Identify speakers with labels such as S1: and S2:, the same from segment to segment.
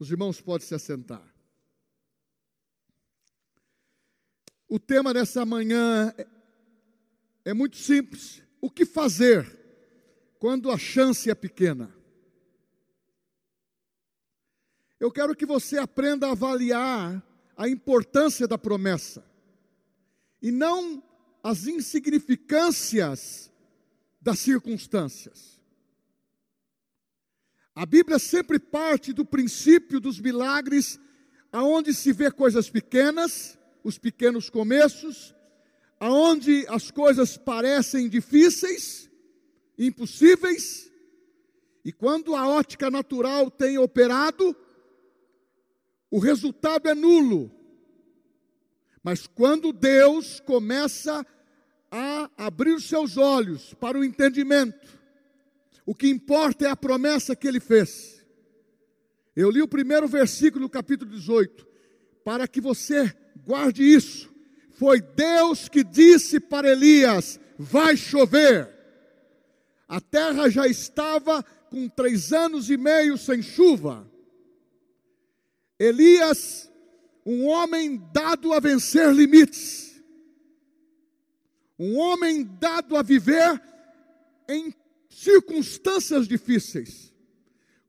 S1: Os irmãos podem se assentar. O tema dessa manhã é muito simples. O que fazer quando a chance é pequena? Eu quero que você aprenda a avaliar a importância da promessa e não as insignificâncias das circunstâncias. A Bíblia sempre parte do princípio dos milagres, aonde se vê coisas pequenas, os pequenos começos, aonde as coisas parecem difíceis, impossíveis, e quando a ótica natural tem operado, o resultado é nulo. Mas quando Deus começa a abrir seus olhos para o entendimento, o que importa é a promessa que ele fez. Eu li o primeiro versículo do capítulo 18, para que você guarde isso. Foi Deus que disse para Elias: vai chover. A terra já estava com três anos e meio sem chuva. Elias, um homem dado a vencer limites, um homem dado a viver em circunstâncias difíceis.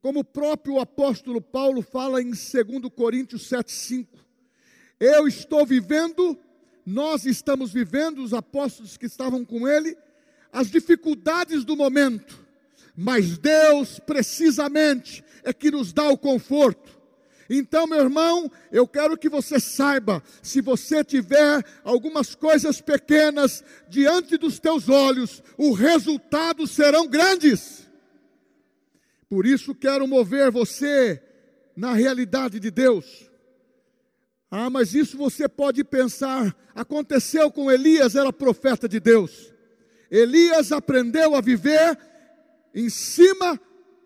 S1: Como o próprio apóstolo Paulo fala em 2 Coríntios 7,5. Eu estou vivendo, nós estamos vivendo, os apóstolos que estavam com ele, as dificuldades do momento, mas Deus precisamente é que nos dá o conforto. Então, meu irmão, eu quero que você saiba, se você tiver algumas coisas pequenas diante dos teus olhos, os resultados serão grandes. Por isso quero mover você na realidade de Deus. Ah, mas isso você pode pensar, aconteceu com Elias, era profeta de Deus. Elias aprendeu a viver em cima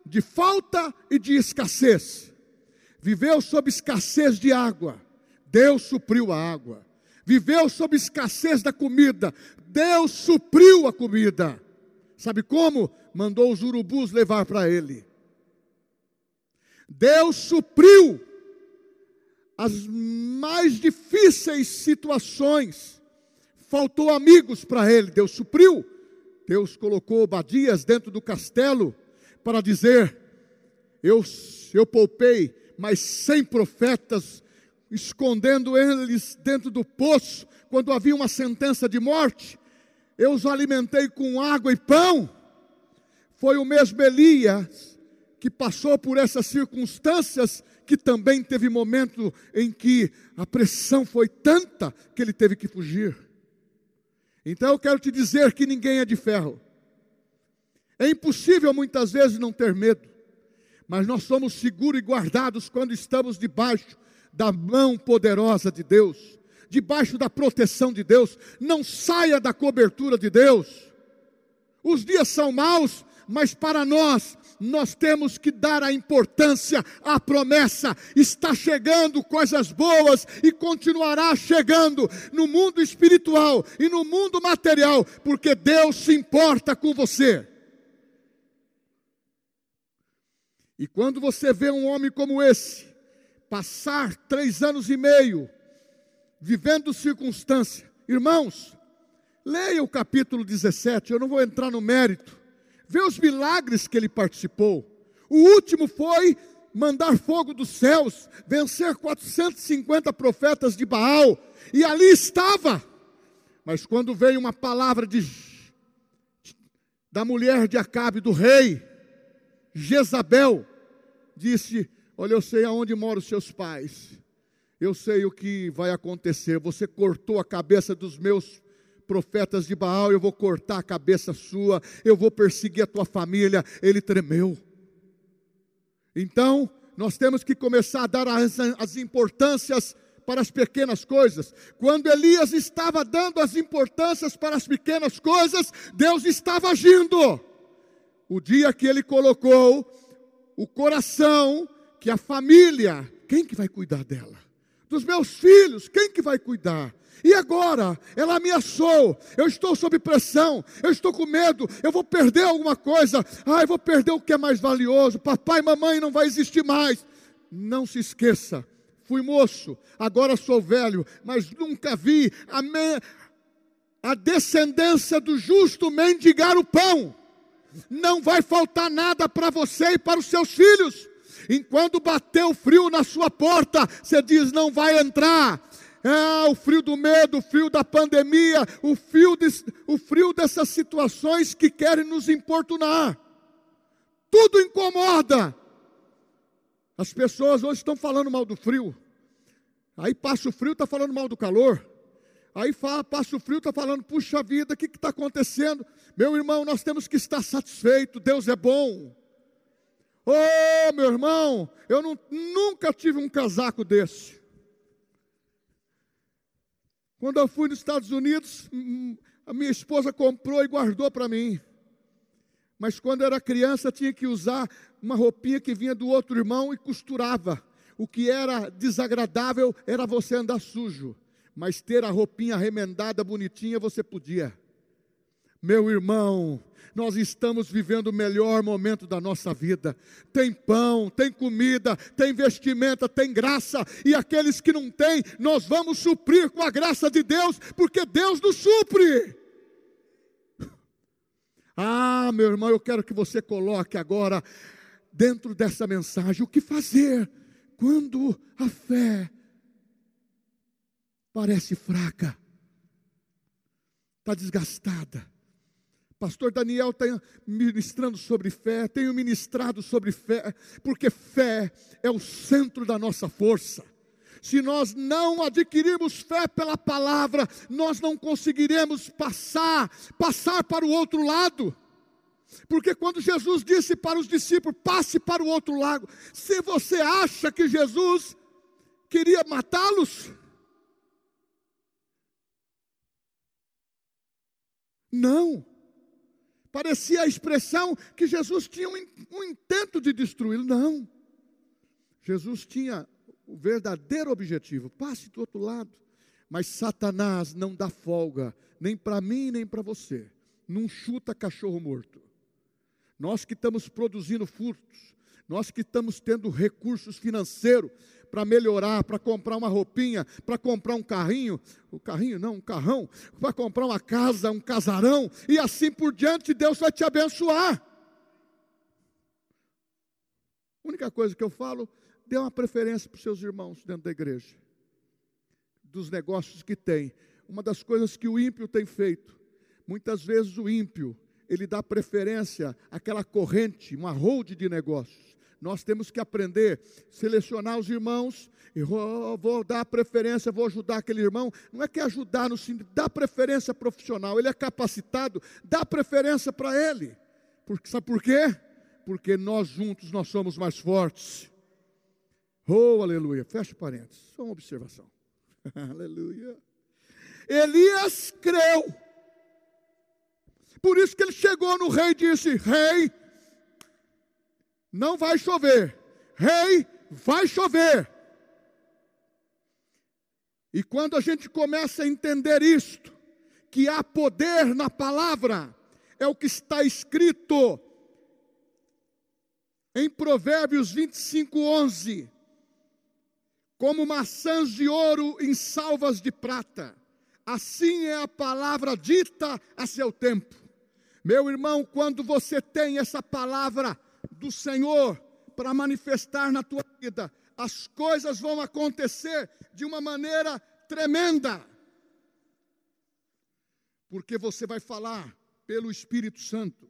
S1: de falta e de escassez viveu sob escassez de água, Deus supriu a água. Viveu sob escassez da comida, Deus supriu a comida. Sabe como? Mandou os urubus levar para ele. Deus supriu as mais difíceis situações. Faltou amigos para ele, Deus supriu. Deus colocou Obadias dentro do castelo para dizer: Eu, eu poupei mas cem profetas, escondendo eles dentro do poço, quando havia uma sentença de morte. Eu os alimentei com água e pão. Foi o mesmo Elias que passou por essas circunstâncias, que também teve momento em que a pressão foi tanta que ele teve que fugir. Então eu quero te dizer que ninguém é de ferro. É impossível muitas vezes não ter medo mas nós somos seguros e guardados quando estamos debaixo da mão poderosa de Deus, debaixo da proteção de Deus. Não saia da cobertura de Deus. Os dias são maus, mas para nós, nós temos que dar a importância à promessa. Está chegando coisas boas e continuará chegando no mundo espiritual e no mundo material, porque Deus se importa com você. E quando você vê um homem como esse, passar três anos e meio, vivendo circunstância, irmãos, leia o capítulo 17, eu não vou entrar no mérito, vê os milagres que ele participou. O último foi mandar fogo dos céus, vencer 450 profetas de Baal, e ali estava. Mas quando veio uma palavra de, da mulher de Acabe, do rei, Jezabel disse: Olha, eu sei aonde moram os seus pais, eu sei o que vai acontecer. Você cortou a cabeça dos meus profetas de Baal, eu vou cortar a cabeça sua, eu vou perseguir a tua família. Ele tremeu. Então, nós temos que começar a dar as, as importâncias para as pequenas coisas. Quando Elias estava dando as importâncias para as pequenas coisas, Deus estava agindo. O dia que ele colocou o coração que a família, quem que vai cuidar dela? Dos meus filhos, quem que vai cuidar? E agora? Ela ameaçou. Eu estou sob pressão. Eu estou com medo. Eu vou perder alguma coisa. Ai, vou perder o que é mais valioso. Papai e mamãe não vai existir mais. não se esqueça, fui moço, agora sou velho, mas nunca vi a, me, a descendência do justo mendigar o pão. Não vai faltar nada para você e para os seus filhos. Enquanto bateu frio na sua porta, você diz: não vai entrar. É, o frio do medo, o frio da pandemia, o frio, de, o frio dessas situações que querem nos importunar. Tudo incomoda. As pessoas hoje estão falando mal do frio. Aí passa o frio, está falando mal do calor. Aí fala, passa o frio, está falando, puxa vida, o que está acontecendo? Meu irmão, nós temos que estar satisfeito, Deus é bom. Oh, meu irmão, eu não, nunca tive um casaco desse. Quando eu fui nos Estados Unidos, a minha esposa comprou e guardou para mim. Mas quando eu era criança, tinha que usar uma roupinha que vinha do outro irmão e costurava. O que era desagradável era você andar sujo, mas ter a roupinha remendada, bonitinha, você podia. Meu irmão, nós estamos vivendo o melhor momento da nossa vida. Tem pão, tem comida, tem vestimenta, tem graça, e aqueles que não têm, nós vamos suprir com a graça de Deus, porque Deus nos supre. Ah, meu irmão, eu quero que você coloque agora dentro dessa mensagem o que fazer quando a fé parece fraca, está desgastada. Pastor Daniel está ministrando sobre fé, tenho ministrado sobre fé, porque fé é o centro da nossa força. Se nós não adquirirmos fé pela palavra, nós não conseguiremos passar, passar para o outro lado. Porque quando Jesus disse para os discípulos: passe para o outro lado, se você acha que Jesus queria matá-los, não. Parecia a expressão que Jesus tinha um, um intento de destruí-lo. Não. Jesus tinha o verdadeiro objetivo. Passe do outro lado. Mas Satanás não dá folga, nem para mim, nem para você. Não chuta cachorro morto. Nós que estamos produzindo furtos, nós que estamos tendo recursos financeiros para melhorar, para comprar uma roupinha, para comprar um carrinho, o carrinho não, um carrão, para comprar uma casa, um casarão, e assim por diante, Deus vai te abençoar. A única coisa que eu falo dê uma preferência para os seus irmãos dentro da igreja, dos negócios que tem. Uma das coisas que o ímpio tem feito, muitas vezes o ímpio, ele dá preferência àquela corrente, uma hold de negócios. Nós temos que aprender, selecionar os irmãos, e vou, dar preferência, vou ajudar aquele irmão. Não é que ajudar no sentido, dá preferência profissional, ele é capacitado, dá preferência para ele. Porque, sabe por quê? Porque nós juntos nós somos mais fortes. Oh, aleluia. Fecha parênteses. Só uma observação. aleluia. Elias creu. Por isso que ele chegou no rei e disse: Rei, não vai chover. Rei, vai chover. E quando a gente começa a entender isto, que há poder na palavra, é o que está escrito em Provérbios 25, 11 como maçãs de ouro em salvas de prata. Assim é a palavra dita a seu tempo. Meu irmão, quando você tem essa palavra do Senhor para manifestar na tua vida, as coisas vão acontecer de uma maneira tremenda. Porque você vai falar pelo Espírito Santo,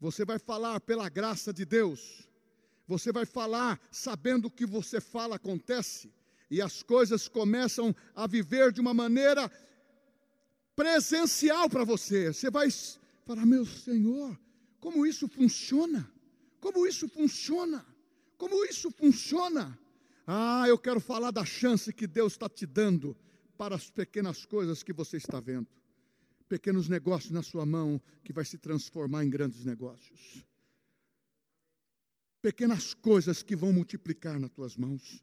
S1: você vai falar pela graça de Deus, você vai falar sabendo que você fala acontece, e as coisas começam a viver de uma maneira presencial para você. Você vai falar: Meu Senhor, como isso funciona? Como isso funciona? Como isso funciona? Ah, eu quero falar da chance que Deus está te dando para as pequenas coisas que você está vendo. Pequenos negócios na sua mão que vai se transformar em grandes negócios pequenas coisas que vão multiplicar nas tuas mãos.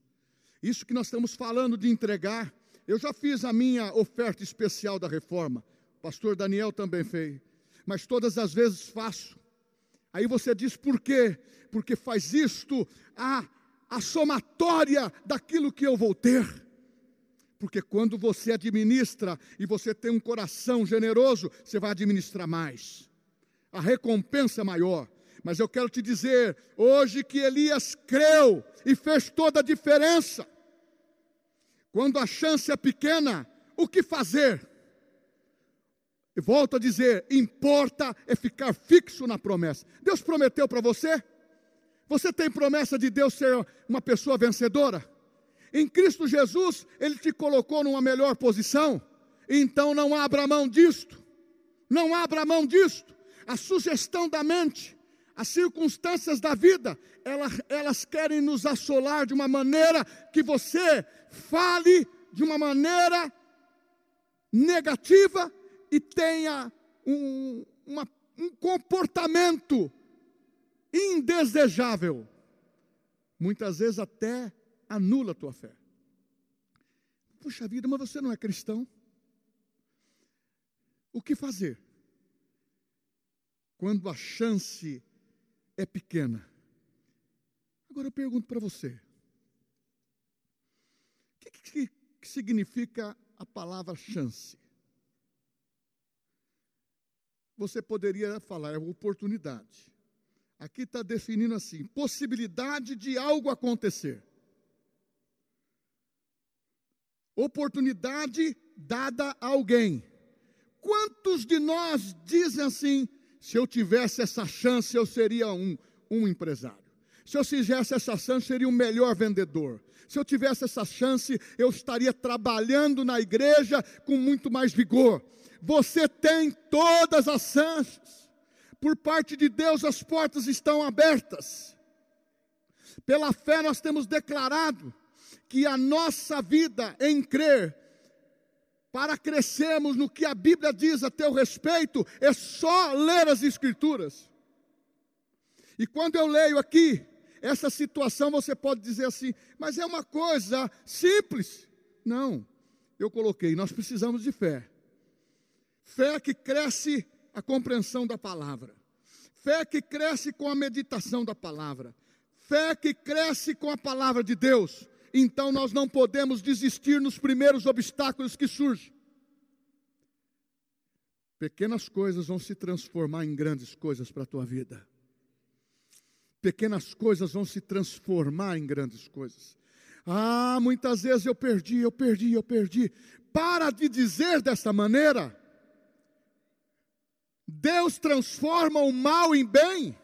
S1: Isso que nós estamos falando de entregar, eu já fiz a minha oferta especial da reforma, o pastor Daniel também fez, mas todas as vezes faço. Aí você diz por quê? Porque faz isto, ah, a somatória daquilo que eu vou ter. Porque quando você administra e você tem um coração generoso, você vai administrar mais. A recompensa é maior. Mas eu quero te dizer hoje que Elias creu e fez toda a diferença. Quando a chance é pequena, o que fazer? E volto a dizer: importa é ficar fixo na promessa. Deus prometeu para você? Você tem promessa de Deus ser uma pessoa vencedora? Em Cristo Jesus, Ele te colocou numa melhor posição. Então não abra mão disto. Não abra mão disto. A sugestão da mente, as circunstâncias da vida, elas, elas querem nos assolar de uma maneira que você fale de uma maneira negativa e tenha um, uma, um comportamento indesejável. Muitas vezes até anula a tua fé. Puxa vida, mas você não é cristão. O que fazer? Quando a chance é pequena. Agora eu pergunto para você: o que, que, que significa a palavra chance? Você poderia falar, é oportunidade. Aqui está definindo assim: possibilidade de algo acontecer. Oportunidade dada a alguém. Quantos de nós dizem assim: se eu tivesse essa chance, eu seria um, um empresário? Se eu tivesse essa chance, seria um melhor vendedor. Se eu tivesse essa chance, eu estaria trabalhando na igreja com muito mais vigor. Você tem todas as chances por parte de Deus as portas estão abertas. Pela fé nós temos declarado que a nossa vida em crer, para crescermos no que a Bíblia diz a teu respeito, é só ler as Escrituras. E quando eu leio aqui, essa situação você pode dizer assim, mas é uma coisa simples. Não, eu coloquei, nós precisamos de fé. Fé que cresce a compreensão da palavra. Fé que cresce com a meditação da palavra. Fé que cresce com a palavra de Deus. Então nós não podemos desistir nos primeiros obstáculos que surgem. Pequenas coisas vão se transformar em grandes coisas para a tua vida. Pequenas coisas vão se transformar em grandes coisas. Ah, muitas vezes eu perdi, eu perdi, eu perdi. Para de dizer dessa maneira. Deus transforma o mal em bem.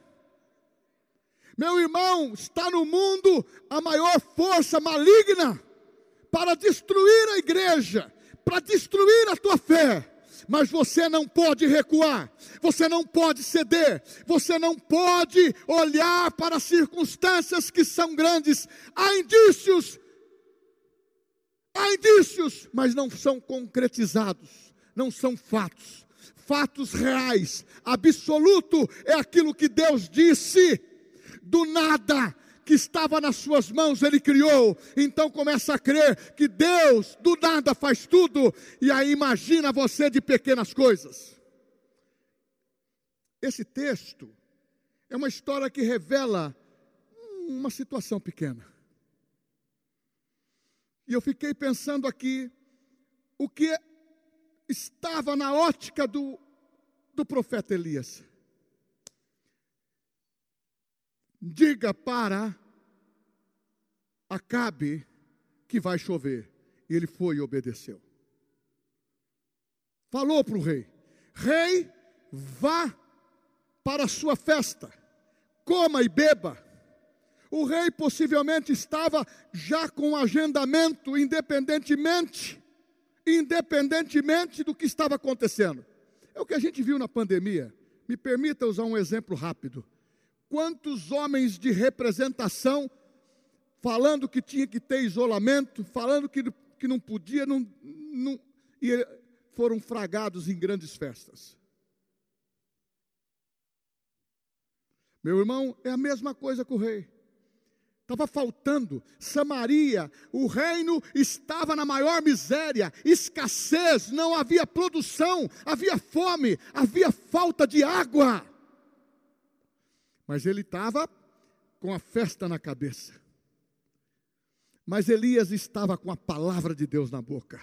S1: Meu irmão, está no mundo a maior força maligna para destruir a igreja, para destruir a tua fé. Mas você não pode recuar, você não pode ceder, você não pode olhar para circunstâncias que são grandes. Há indícios, há indícios, mas não são concretizados, não são fatos fatos reais, absoluto, é aquilo que Deus disse, do nada que estava nas suas mãos, Ele criou. Então começa a crer que Deus do nada faz tudo, e aí imagina você de pequenas coisas. Esse texto é uma história que revela uma situação pequena. E eu fiquei pensando aqui, o que estava na ótica do, do profeta Elias. Diga para Acabe que vai chover. E ele foi e obedeceu. Falou para o rei: Rei, vá para a sua festa, coma e beba. O rei possivelmente estava já com agendamento, independentemente independentemente do que estava acontecendo. É o que a gente viu na pandemia. Me permita usar um exemplo rápido. Quantos homens de representação falando que tinha que ter isolamento, falando que, que não podia, não, não, e foram fragados em grandes festas. Meu irmão, é a mesma coisa com o rei. Estava faltando. Samaria, o reino estava na maior miséria, escassez, não havia produção, havia fome, havia falta de água. Mas ele estava com a festa na cabeça. Mas Elias estava com a palavra de Deus na boca.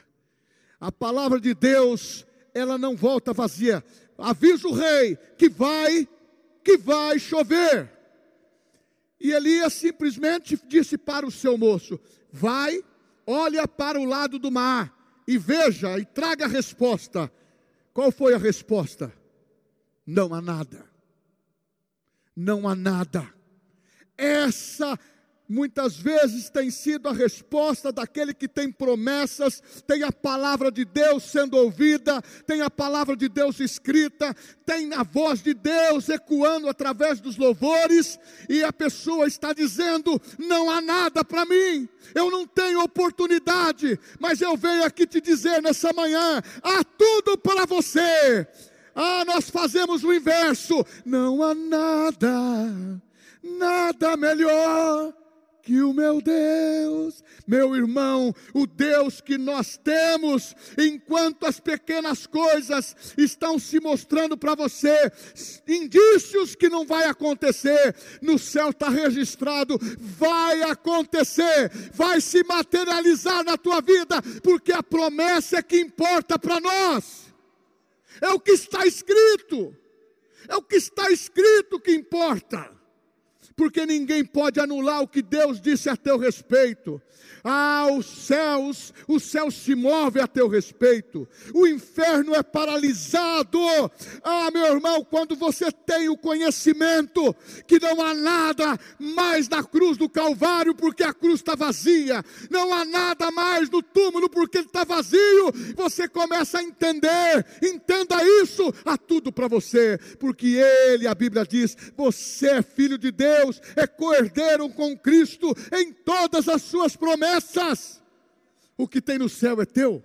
S1: A palavra de Deus, ela não volta vazia. Avisa o rei que vai, que vai chover. E Elias simplesmente disse para o seu moço: Vai, olha para o lado do mar e veja e traga a resposta. Qual foi a resposta? Não há nada. Não há nada. Essa muitas vezes tem sido a resposta daquele que tem promessas, tem a palavra de Deus sendo ouvida, tem a palavra de Deus escrita, tem a voz de Deus ecoando através dos louvores, e a pessoa está dizendo: não há nada para mim, eu não tenho oportunidade, mas eu venho aqui te dizer nessa manhã: há tudo para você. Ah, nós fazemos o inverso, não há nada, nada melhor que o meu Deus, meu irmão, o Deus que nós temos, enquanto as pequenas coisas estão se mostrando para você, indícios que não vai acontecer, no céu está registrado, vai acontecer, vai se materializar na tua vida, porque a promessa é que importa para nós, é o que está escrito, é o que está escrito que importa porque ninguém pode anular o que Deus disse a teu respeito. Ah, os céus, o céu se move a teu respeito. O inferno é paralisado. Ah, meu irmão, quando você tem o conhecimento que não há nada mais na cruz do Calvário, porque a cruz está vazia, não há nada mais no túmulo, porque ele está vazio, você começa a entender. Entenda isso, há tudo para você, porque ele, a Bíblia diz, você é filho de Deus, é coerdeiro com Cristo em todas as suas promessas promessas. O que tem no céu é teu.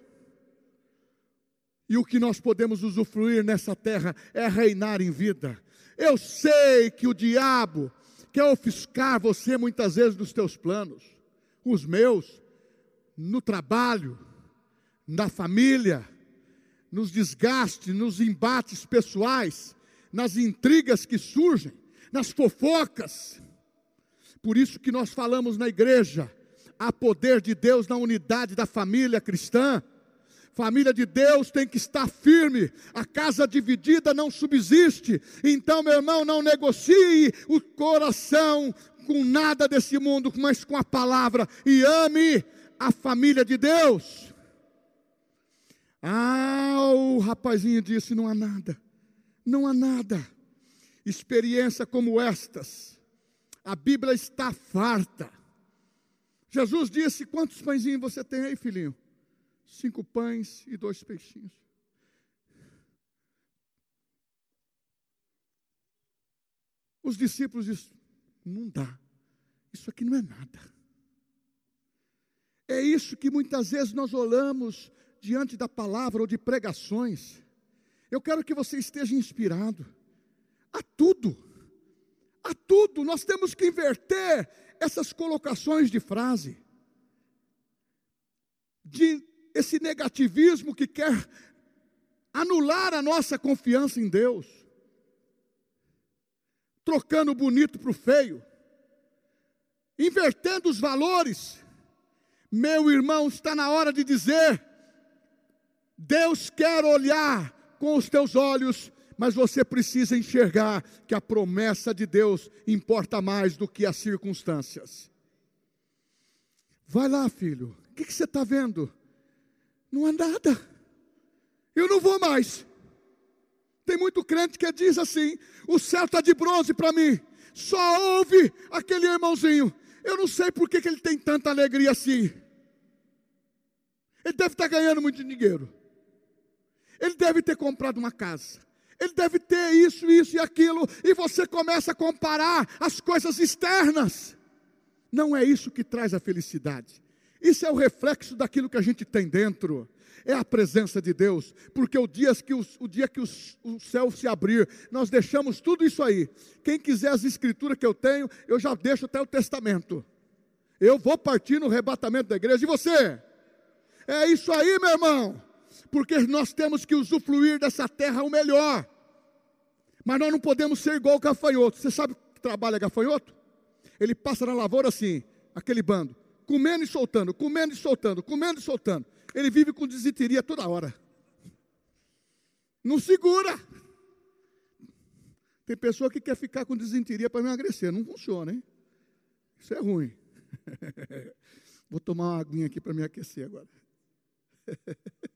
S1: E o que nós podemos usufruir nessa terra é reinar em vida. Eu sei que o diabo quer ofuscar você muitas vezes dos teus planos, os meus, no trabalho, na família, nos desgastes, nos embates pessoais, nas intrigas que surgem, nas fofocas. Por isso que nós falamos na igreja, há poder de Deus na unidade da família cristã. Família de Deus tem que estar firme. A casa dividida não subsiste. Então, meu irmão, não negocie o coração com nada desse mundo, mas com a palavra. E ame a família de Deus. Ah, o rapazinho disse: não há nada. Não há nada. Experiência como estas. A Bíblia está farta Jesus disse: Quantos pãezinhos você tem aí, filhinho? Cinco pães e dois peixinhos. Os discípulos disseram: Não dá, isso aqui não é nada. É isso que muitas vezes nós olhamos diante da palavra ou de pregações. Eu quero que você esteja inspirado. A tudo, a tudo, nós temos que inverter essas colocações de frase, de esse negativismo que quer anular a nossa confiança em Deus, trocando o bonito para o feio, invertendo os valores. Meu irmão, está na hora de dizer: Deus quer olhar com os teus olhos mas você precisa enxergar que a promessa de Deus importa mais do que as circunstâncias. Vai lá, filho, o que, que você está vendo? Não há nada, eu não vou mais. Tem muito crente que diz assim: o céu está de bronze para mim, só ouve aquele irmãozinho. Eu não sei por que, que ele tem tanta alegria assim. Ele deve estar tá ganhando muito dinheiro. Ele deve ter comprado uma casa ele deve ter isso, isso e aquilo, e você começa a comparar as coisas externas. Não é isso que traz a felicidade. Isso é o reflexo daquilo que a gente tem dentro. É a presença de Deus, porque o dia que, o, o dia que o, o céu se abrir, nós deixamos tudo isso aí. Quem quiser as escrituras que eu tenho, eu já deixo até o testamento. Eu vou partir no rebatamento da igreja. E você? É isso aí, meu irmão porque nós temos que usufruir dessa terra o melhor. Mas nós não podemos ser igual o gafanhoto. Você sabe que trabalha gafanhoto? Ele passa na lavoura assim, aquele bando. comendo e soltando, comendo e soltando, comendo e soltando. Ele vive com desiteria toda hora. Não segura. Tem pessoa que quer ficar com desinteria para emagrecer. Não funciona, hein? Isso é ruim. Vou tomar uma aguinha aqui para me aquecer agora.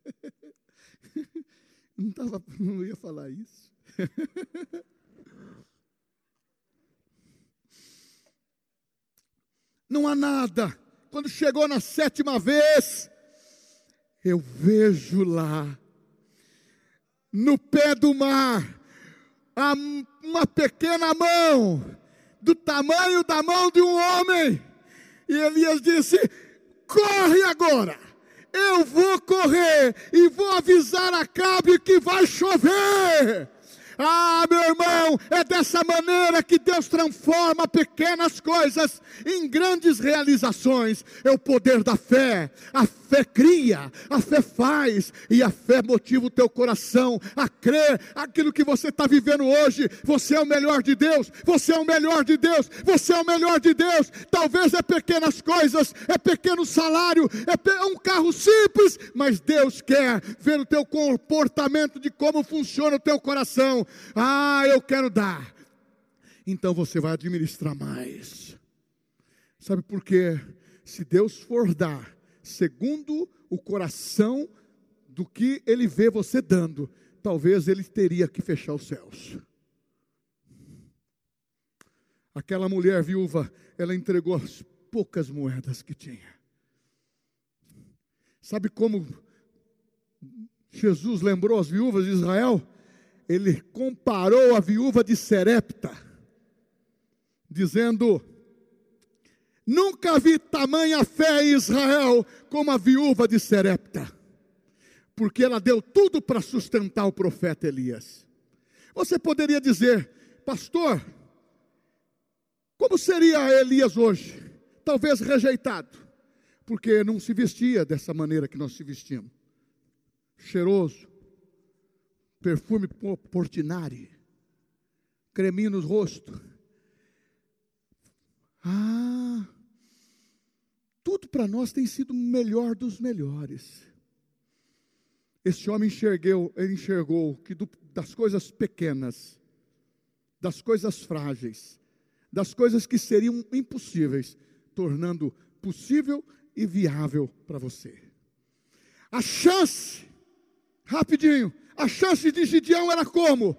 S1: Não, tava, não ia falar isso. Não há nada. Quando chegou na sétima vez, eu vejo lá, no pé do mar, uma pequena mão, do tamanho da mão de um homem. E Elias disse: corre agora. Eu vou correr e vou avisar a Cabe que vai chover. Ah, meu irmão, é dessa maneira que Deus transforma pequenas coisas em grandes realizações. É o poder da fé. A fé cria, a fé faz, e a fé motiva o teu coração a crer aquilo que você está vivendo hoje. Você é o melhor de Deus, você é o melhor de Deus, você é o melhor de Deus. Talvez é pequenas coisas, é pequeno salário, é um carro simples, mas Deus quer ver o teu comportamento de como funciona o teu coração. Ah, eu quero dar. Então você vai administrar mais. Sabe por quê? Se Deus for dar, segundo o coração do que ele vê você dando, talvez ele teria que fechar os céus. Aquela mulher viúva, ela entregou as poucas moedas que tinha. Sabe como Jesus lembrou as viúvas de Israel? Ele comparou a viúva de Serepta, dizendo: Nunca vi tamanha fé em Israel como a viúva de Serepta, porque ela deu tudo para sustentar o profeta Elias. Você poderia dizer, pastor, como seria Elias hoje? Talvez rejeitado, porque não se vestia dessa maneira que nós se vestimos. Cheiroso, perfume portinari, creminho no rosto. Ah, tudo para nós tem sido o melhor dos melhores. Esse homem enxergou, ele enxergou que do, das coisas pequenas, das coisas frágeis, das coisas que seriam impossíveis, tornando possível e viável para você. A chance, rapidinho, a chance de Gideão era como?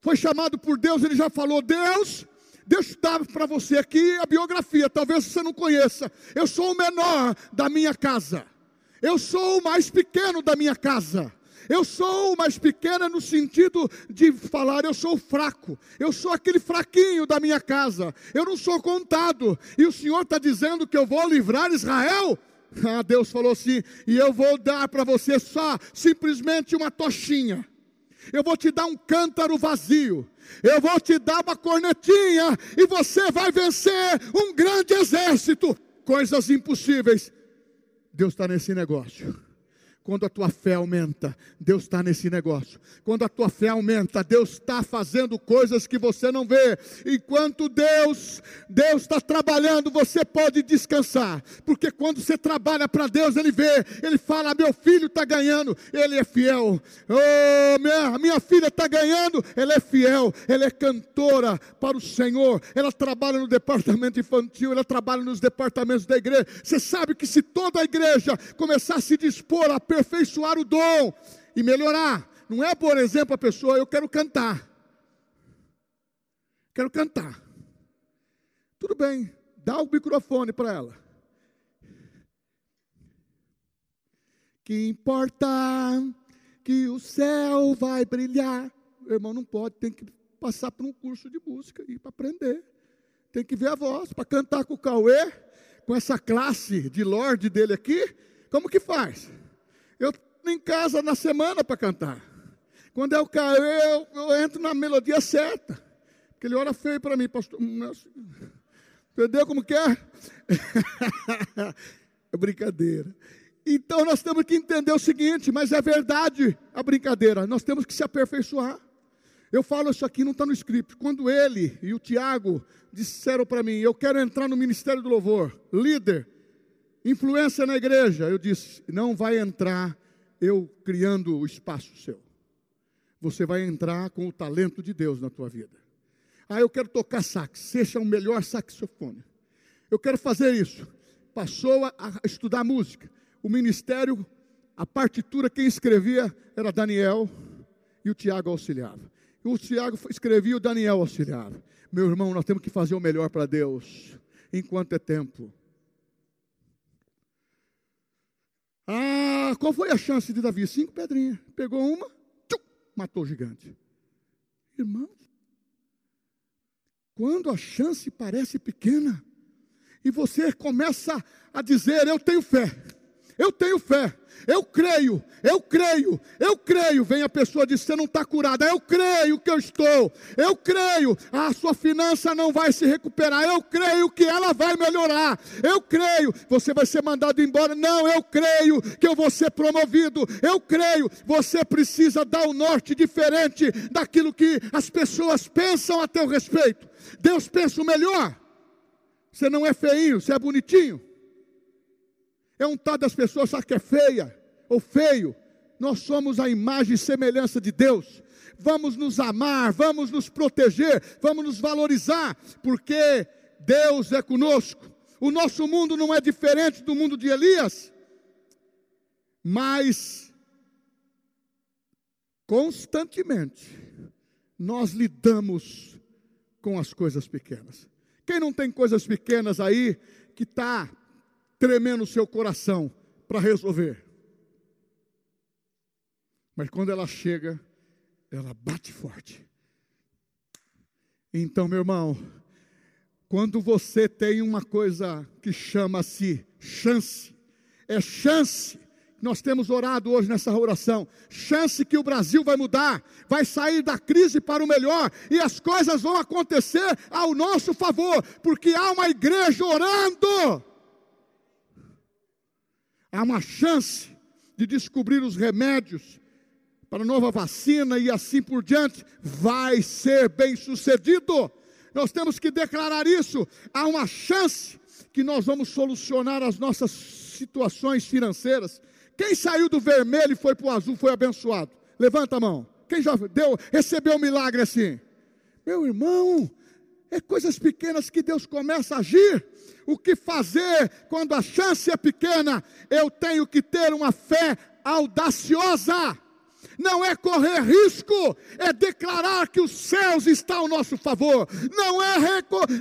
S1: Foi chamado por Deus, ele já falou: Deus, eu dar para você aqui a biografia, talvez você não conheça. Eu sou o menor da minha casa. Eu sou o mais pequeno da minha casa. Eu sou o mais pequeno no sentido de falar, eu sou fraco, eu sou aquele fraquinho da minha casa, eu não sou contado, e o Senhor está dizendo que eu vou livrar Israel? Ah, Deus falou assim, e eu vou dar para você só simplesmente uma tochinha eu vou te dar um cântaro vazio, eu vou te dar uma cornetinha, e você vai vencer um grande exército. Coisas impossíveis. Deus está nesse negócio. Quando a tua fé aumenta, Deus está nesse negócio. Quando a tua fé aumenta, Deus está fazendo coisas que você não vê. Enquanto Deus, Deus está trabalhando, você pode descansar. Porque quando você trabalha para Deus, Ele vê, Ele fala: meu filho está ganhando, Ele é fiel. Oh, minha, minha filha está ganhando, Ele é fiel. Ela é cantora para o Senhor. Ela trabalha no departamento infantil, ela trabalha nos departamentos da igreja. Você sabe que se toda a igreja começar a se dispor a aperfeiçoar o dom e melhorar. Não é, por exemplo, a pessoa, eu quero cantar. Quero cantar. Tudo bem, dá o microfone para ela. Que importa que o céu vai brilhar. O irmão não pode, tem que passar por um curso de música e para aprender. Tem que ver a voz para cantar com o Cauê, com essa classe de Lorde dele aqui. Como que faz? Em casa na semana para cantar. Quando eu caio, eu, eu, entro na melodia certa. Porque ele olha feio para mim, pastor. Entendeu como que é? é brincadeira. Então nós temos que entender o seguinte, mas é verdade a brincadeira, nós temos que se aperfeiçoar. Eu falo isso aqui, não está no script. Quando ele e o Tiago disseram para mim, eu quero entrar no Ministério do Louvor, líder, influência na igreja, eu disse, não vai entrar eu criando o espaço seu. Você vai entrar com o talento de Deus na tua vida. Ah, eu quero tocar sax, seja o melhor saxofone. Eu quero fazer isso. Passou a, estudar música. O ministério, a partitura, quem escrevia era Daniel e o Tiago auxiliava. O Tiago escrevia o Daniel auxiliava. Meu irmão, nós temos que fazer o melhor para Deus, enquanto é tempo. Ah, qual foi a chance de Davi? Cinco pedrinhas. Pegou uma, tchum, matou o gigante. Irmãos, quando a chance parece pequena, e você começa a dizer: Eu tenho fé, eu tenho fé, eu creio, eu creio, eu creio. Vem a pessoa diz: Você não está curada. Eu creio que eu estou. Eu creio. A sua finança não vai se recuperar. Eu creio que ela vai melhorar. Eu creio. Você vai ser mandado embora. Não, eu creio que eu vou ser promovido. Eu creio. Você precisa dar o um norte diferente daquilo que as pessoas pensam a teu respeito. Deus pensa o melhor. Você não é feinho, você é bonitinho. É um tal das pessoas só que é feia ou feio. Nós somos a imagem e semelhança de Deus. Vamos nos amar, vamos nos proteger, vamos nos valorizar, porque Deus é conosco. O nosso mundo não é diferente do mundo de Elias, mas constantemente nós lidamos com as coisas pequenas. Quem não tem coisas pequenas aí que está tremendo o seu coração para resolver? Mas quando ela chega, ela bate forte. Então, meu irmão, quando você tem uma coisa que chama-se chance, é chance. Nós temos orado hoje nessa oração. Chance que o Brasil vai mudar, vai sair da crise para o melhor e as coisas vão acontecer ao nosso favor, porque há uma igreja orando. Há uma chance de descobrir os remédios, para a nova vacina e assim por diante, vai ser bem sucedido. Nós temos que declarar isso. Há uma chance que nós vamos solucionar as nossas situações financeiras. Quem saiu do vermelho e foi para o azul foi abençoado. Levanta a mão. Quem já deu, recebeu um milagre assim? Meu irmão, é coisas pequenas que Deus começa a agir. O que fazer quando a chance é pequena? Eu tenho que ter uma fé audaciosa não é correr risco, é declarar que os céus estão ao nosso favor, não é,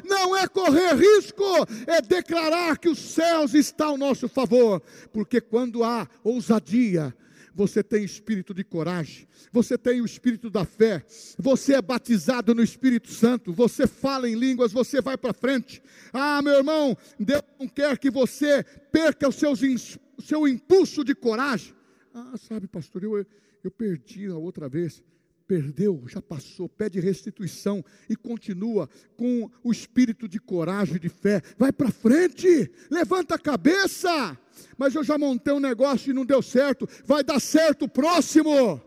S1: não é correr risco, é declarar que os céus estão ao nosso favor, porque quando há ousadia, você tem espírito de coragem, você tem o espírito da fé, você é batizado no Espírito Santo, você fala em línguas, você vai para frente. Ah, meu irmão, Deus não quer que você perca o seu, impulso de coragem. Ah, sabe, pastor, eu, eu perdi a outra vez. Perdeu, já passou, pede restituição e continua com o espírito de coragem e de fé. Vai para frente, levanta a cabeça. Mas eu já montei um negócio e não deu certo. Vai dar certo o próximo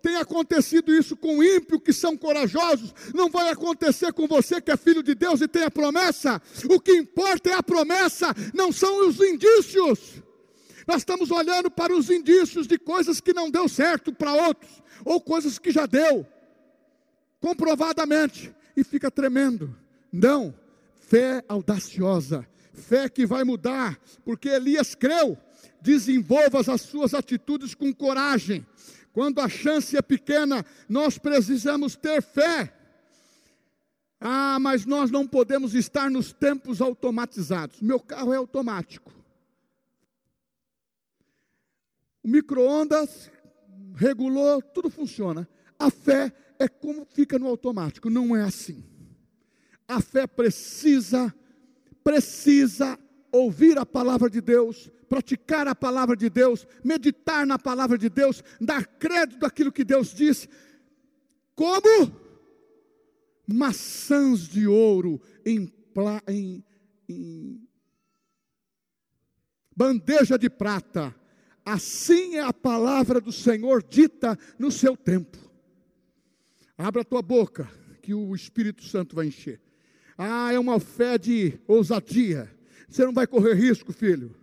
S1: tem acontecido isso com ímpios que são corajosos, não vai acontecer com você que é filho de Deus e tem a promessa. O que importa é a promessa, não são os indícios. Nós estamos olhando para os indícios de coisas que não deu certo para outros, ou coisas que já deu, comprovadamente, e fica tremendo. Não, fé audaciosa, fé que vai mudar, porque Elias creu. Desenvolva as suas atitudes com coragem. Quando a chance é pequena, nós precisamos ter fé. Ah, mas nós não podemos estar nos tempos automatizados. Meu carro é automático. O micro-ondas regulou, tudo funciona. A fé é como fica no automático, não é assim. A fé precisa, precisa ouvir a palavra de Deus, praticar a palavra de Deus, meditar na palavra de Deus, dar crédito àquilo que Deus disse. Como? Maçãs de ouro em, em, em bandeja de prata Assim é a palavra do Senhor dita no seu tempo. Abra a tua boca, que o Espírito Santo vai encher. Ah, é uma fé de ousadia. Você não vai correr risco, filho.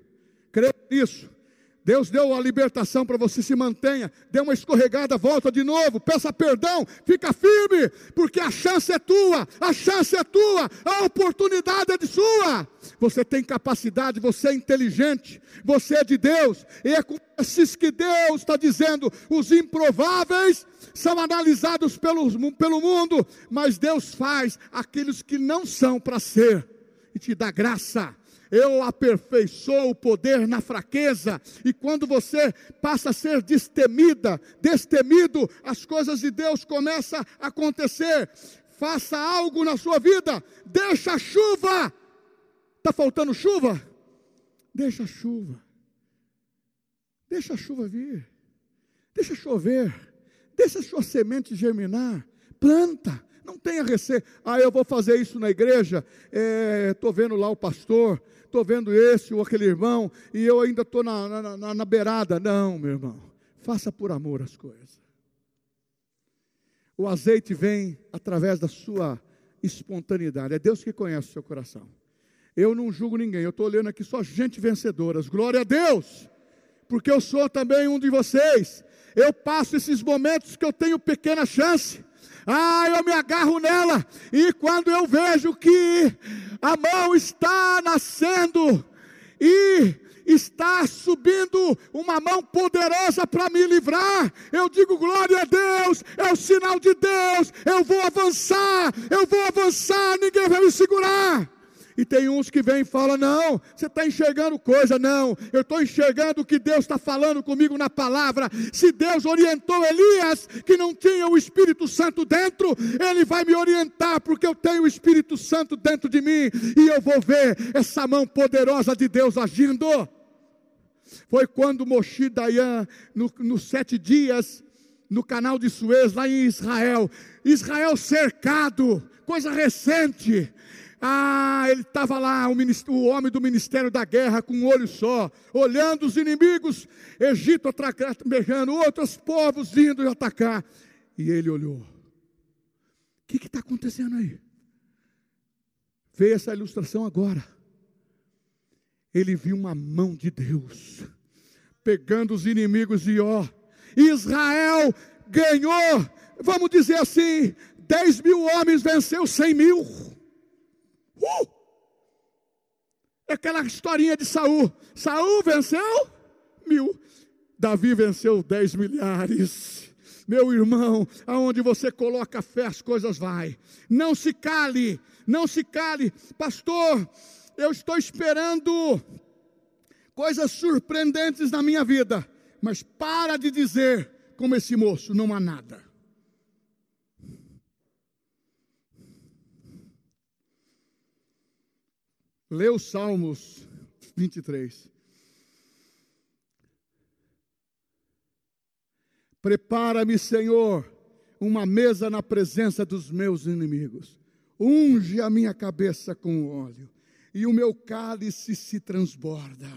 S1: Creia nisso. Deus deu a libertação para você se mantenha. Deu uma escorregada, volta de novo, peça perdão, fica firme, porque a chance é tua, a chance é tua, a oportunidade é de sua. Você tem capacidade, você é inteligente, você é de Deus, e é com esses que Deus está dizendo: os improváveis são analisados pelo, pelo mundo, mas Deus faz aqueles que não são para ser, e te dá graça eu aperfeiçoo o poder na fraqueza, e quando você passa a ser destemida, destemido, as coisas de Deus começam a acontecer. Faça algo na sua vida, deixa a chuva. Está faltando chuva? Deixa a chuva. Deixa a chuva vir. Deixa chover. Deixa a sua semente germinar. Planta. Não tenha receio. Ah, eu vou fazer isso na igreja. Estou é, vendo lá o pastor estou vendo esse ou aquele irmão e eu ainda estou na, na, na, na beirada. Não, meu irmão, faça por amor as coisas. O azeite vem através da sua espontaneidade, é Deus que conhece o seu coração. Eu não julgo ninguém, eu estou olhando aqui só gente vencedoras, glória a Deus, porque eu sou também um de vocês. Eu passo esses momentos que eu tenho pequena chance, ah, eu me agarro nela, e quando eu vejo que a mão está nascendo e está subindo uma mão poderosa para me livrar. Eu digo glória a Deus, é o sinal de Deus. Eu vou avançar, eu vou avançar, ninguém vai me segurar. E tem uns que vêm e falam: não, você está enxergando coisa, não, eu estou enxergando o que Deus está falando comigo na palavra. Se Deus orientou Elias, que não tinha o Espírito Santo dentro, Ele vai me orientar, porque eu tenho o Espírito Santo dentro de mim, e eu vou ver essa mão poderosa de Deus agindo. Foi quando Moshi Dayan, nos no sete dias, no canal de Suez, lá em Israel, Israel cercado, coisa recente, ah, ele estava lá, o, o, homem do ministério da guerra, com um olho só, olhando os inimigos, Egito beijando, outros povos vindo atacar. E ele olhou: O que está acontecendo aí? Veio essa ilustração agora. Ele viu uma mão de Deus pegando os inimigos de Ó. Israel ganhou, vamos dizer assim, 10 mil homens venceu 100 mil. Uh! É aquela historinha de Saul. Saul venceu mil. Davi venceu dez milhares. Meu irmão, aonde você coloca fé, as coisas vai. Não se cale, não se cale. Pastor, eu estou esperando coisas surpreendentes na minha vida. Mas para de dizer, como esse moço, não há nada. Lê os Salmos 23. Prepara-me, Senhor, uma mesa na presença dos meus inimigos. Unge a minha cabeça com óleo, e o meu cálice se transborda.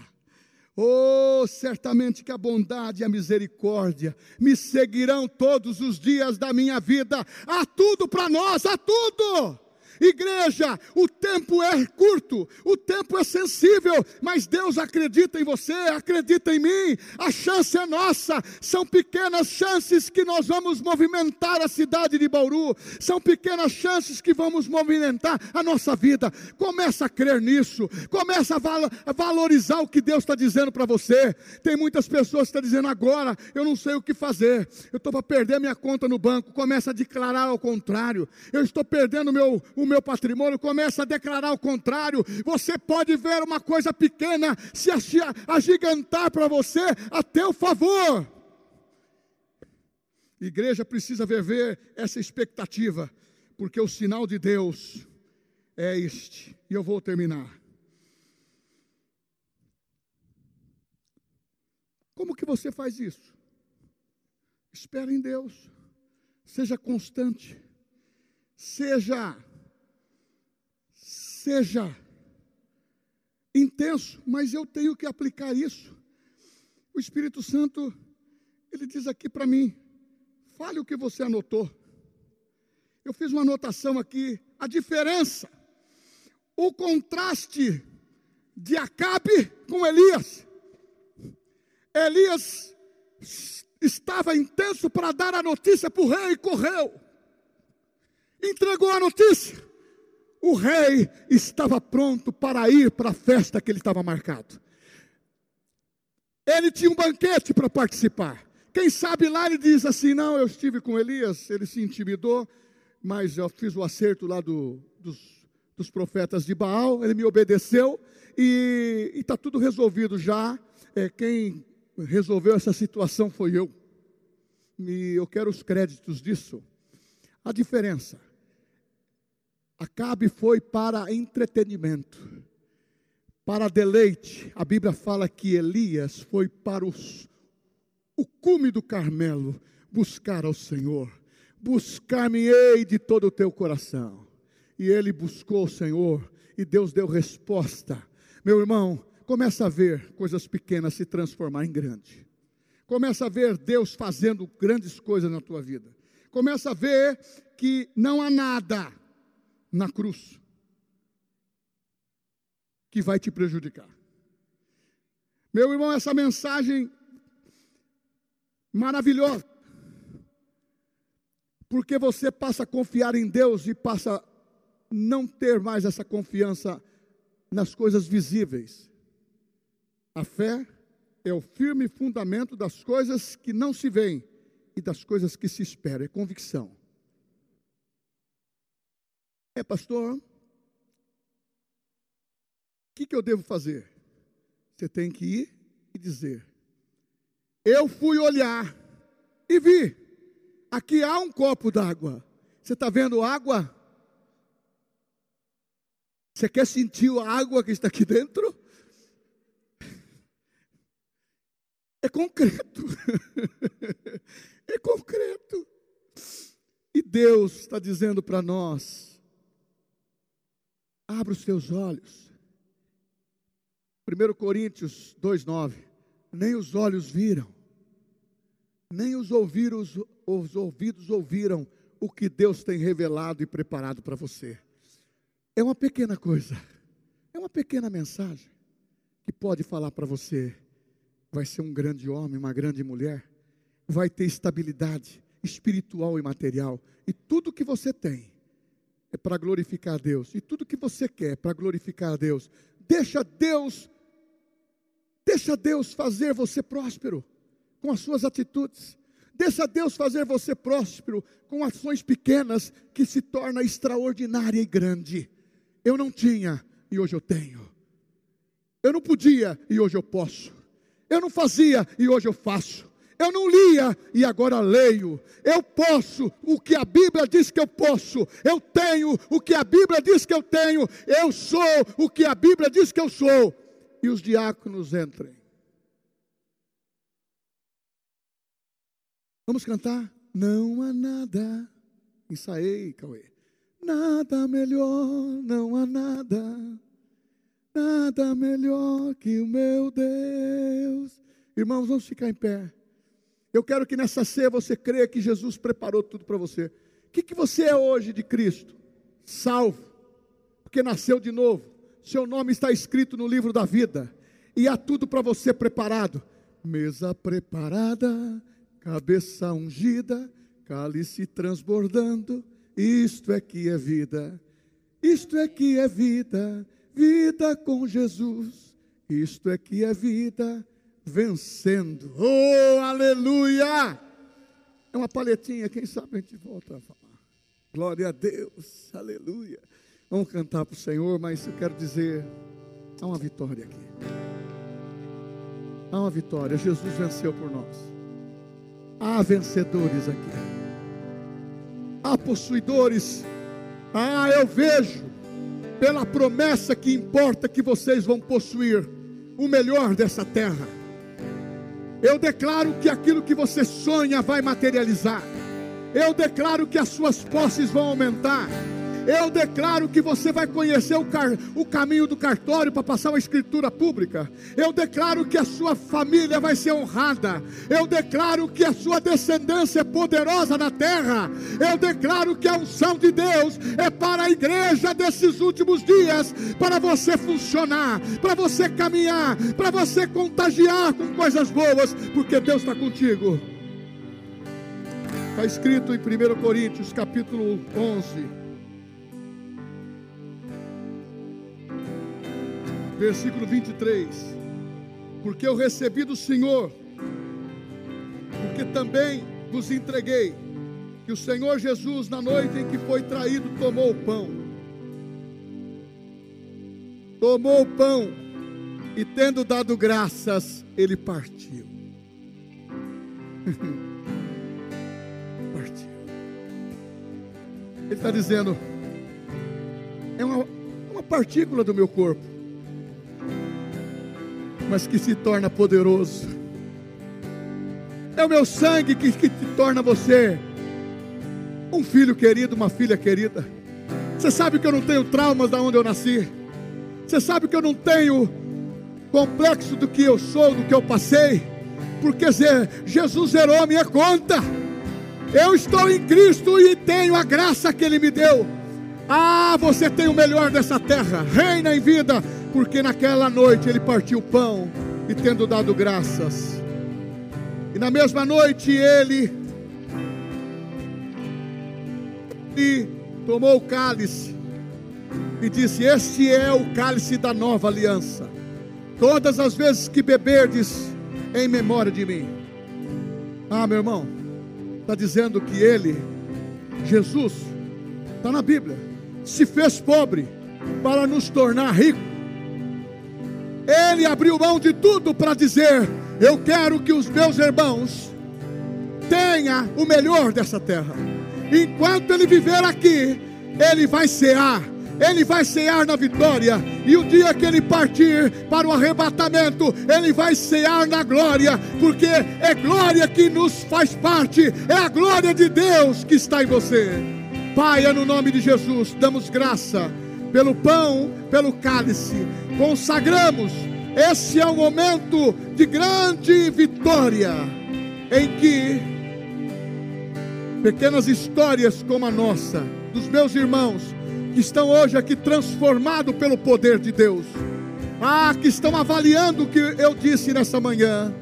S1: Oh, certamente que a bondade e a misericórdia me seguirão todos os dias da minha vida. Há tudo para nós, há tudo. Igreja, o tempo é curto, o tempo é sensível, mas Deus acredita em você, acredita em mim, a chance é nossa. São pequenas chances que nós vamos movimentar a cidade de Bauru, são pequenas chances que vamos movimentar a nossa vida. Começa a crer nisso, começa a, val valorizar o que Deus está dizendo para você. Tem muitas pessoas que estão dizendo agora, eu não sei o que fazer, eu estou para perder minha conta no banco. Começa a declarar ao contrário, eu estou perdendo meu, o o meu patrimônio, começa a declarar o contrário. Você pode ver uma coisa pequena se agigantar para você a teu favor. Igreja precisa viver essa expectativa, porque o sinal de Deus é este. E eu vou terminar. Como que você faz isso? Espere em Deus. Seja constante. Seja seja intenso, mas eu tenho que aplicar isso. O Espírito Santo, ele diz aqui para mim: fale o que você anotou. Eu fiz uma anotação aqui, a diferença, o contraste de Acabe com Elias. Elias estava intenso para dar a notícia para o rei e correu. Entregou a notícia. O rei estava pronto para ir para a festa que ele estava marcado. Ele tinha um banquete para participar. Quem sabe lá ele diz assim: Não, eu estive com Elias, ele se intimidou, mas eu fiz o acerto lá do, dos, dos profetas de Baal, ele me obedeceu e está tudo resolvido já. É, quem resolveu essa situação foi eu. E eu quero os créditos disso. A diferença. Acabe foi para entretenimento, para deleite. A Bíblia fala que Elias foi para os, o cume do Carmelo buscar ao Senhor. Buscar-me-ei de todo o teu coração. E ele buscou o Senhor e Deus deu resposta. Meu irmão, começa a ver coisas pequenas se transformar em grande. Começa a ver Deus fazendo grandes coisas na tua vida. Começa a ver que não há nada na cruz que vai te prejudicar. Meu irmão, essa mensagem maravilhosa, porque você passa a confiar em Deus e passa a não ter mais essa confiança nas coisas visíveis. A fé é o firme fundamento das coisas que não se veem e das coisas que se esperam, é convicção. É, pastor, o que, que eu devo fazer? Você tem que ir e dizer: Eu fui olhar e vi, aqui há um copo d'água. Você está vendo água? Você quer sentir a água que está aqui dentro? É concreto. é concreto. E Deus está dizendo para nós: abra os teus olhos. 1 Coríntios 2,9: Nem os olhos viram, nem os ouvidos, os ouvidos ouviram o que Deus tem revelado e preparado para você. É uma pequena coisa, é uma pequena mensagem que pode falar para você vai ser um grande homem, uma grande mulher, vai ter estabilidade espiritual e material, e tudo que você tem é para glorificar a Deus, e tudo que você quer é para glorificar a Deus. Deixa Deus, deixa Deus fazer você próspero com as suas atitudes. Deixa Deus fazer você próspero com ações pequenas que se torna extraordinária e grande. Eu não tinha e hoje eu tenho. Eu não podia e hoje eu posso. Eu não fazia e hoje eu faço. Eu não lia e agora leio. Eu posso o que a Bíblia diz que eu posso. Eu tenho o que a Bíblia diz que eu tenho. Eu sou o que a Bíblia diz que eu sou. E os diáconos entrem. Vamos cantar? Não há nada. Ensaiei, Cauê. Nada melhor, não há nada Nada melhor que o meu Deus. Irmãos, vamos ficar em pé. Eu quero que nessa ceia você creia que Jesus preparou tudo para você. O que, que você é hoje de Cristo? Salvo, porque nasceu de novo. Seu nome está escrito no livro da vida. E há tudo para você preparado. Mesa preparada, cabeça ungida, cálice transbordando. Isto é que é vida. Isto é que é vida Vida com Jesus, isto é que é vida vencendo. Oh, aleluia! É uma paletinha, quem sabe a gente volta a falar. Glória a Deus, aleluia. Vamos cantar para o Senhor, mas eu quero dizer: há uma vitória aqui. Há uma vitória, Jesus venceu por nós. Há vencedores aqui. Há possuidores. Ah, eu vejo pela promessa que importa que vocês vão possuir o melhor dessa terra. Eu declaro que aquilo que você sonha vai materializar. Eu declaro que as suas posses vão aumentar. Eu declaro que você vai conhecer o, car... o caminho do cartório para passar uma escritura pública. Eu declaro que a sua família vai ser honrada. Eu declaro que a sua descendência é poderosa na terra. Eu declaro que a unção de Deus é para a igreja desses últimos dias, para você funcionar, para você caminhar, para você contagiar com coisas boas, porque Deus está contigo. Está escrito em 1 Coríntios capítulo 11. Versículo 23. Porque eu recebi do Senhor, porque também vos entreguei, que o Senhor Jesus, na noite em que foi traído, tomou o pão. Tomou o pão e, tendo dado graças, ele partiu. partiu. Ele está dizendo: é uma, uma partícula do meu corpo mas que se torna poderoso. É o meu sangue que, que te torna você um filho querido, uma filha querida. Você sabe que eu não tenho traumas da onde eu nasci. Você sabe que eu não tenho complexo do que eu sou, do que eu passei, porque Jesus zerou a minha conta. Eu estou em Cristo e tenho a graça que Ele me deu. Ah, você tem o melhor dessa terra, reina em vida, porque naquela noite ele partiu o pão e tendo dado graças. E na mesma noite ele e tomou o cálice e disse: Este é o cálice da nova aliança. Todas as vezes que beberdes, em memória de mim. Ah, meu irmão, está dizendo que ele, Jesus, está na Bíblia, se fez pobre para nos tornar ricos ele abriu mão de tudo para dizer: Eu quero que os meus irmãos tenham o melhor dessa terra. Enquanto ele viver aqui, ele vai cear. Ele vai cear na vitória, e o dia que ele partir para o arrebatamento, ele vai cear na glória, porque é glória que nos faz parte, é a glória de Deus que está em você. Pai, é no nome de Jesus, damos graça pelo pão, pelo cálice, consagramos. Esse é um momento de grande vitória, em que pequenas histórias como a nossa, dos meus irmãos, que estão hoje aqui transformados pelo poder de Deus, ah, que estão avaliando o que eu disse nessa manhã,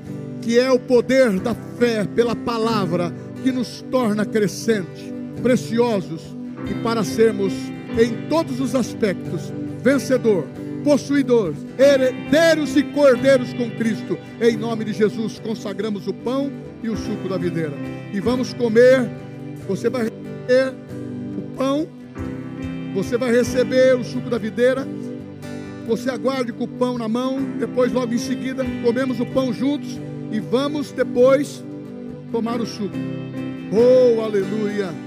S1: que é o poder da fé pela palavra que nos torna crescentes, preciosos e para sermos em todos os aspectos vencedor possuidores, herdeiros e cordeiros com Cristo. Em nome de Jesus, consagramos o pão e o suco da videira. E vamos comer. Você vai receber o pão, você vai receber o suco da videira. Você aguarde com o pão na mão. Depois, logo em seguida, comemos o pão juntos e vamos depois tomar o suco. Oh, aleluia!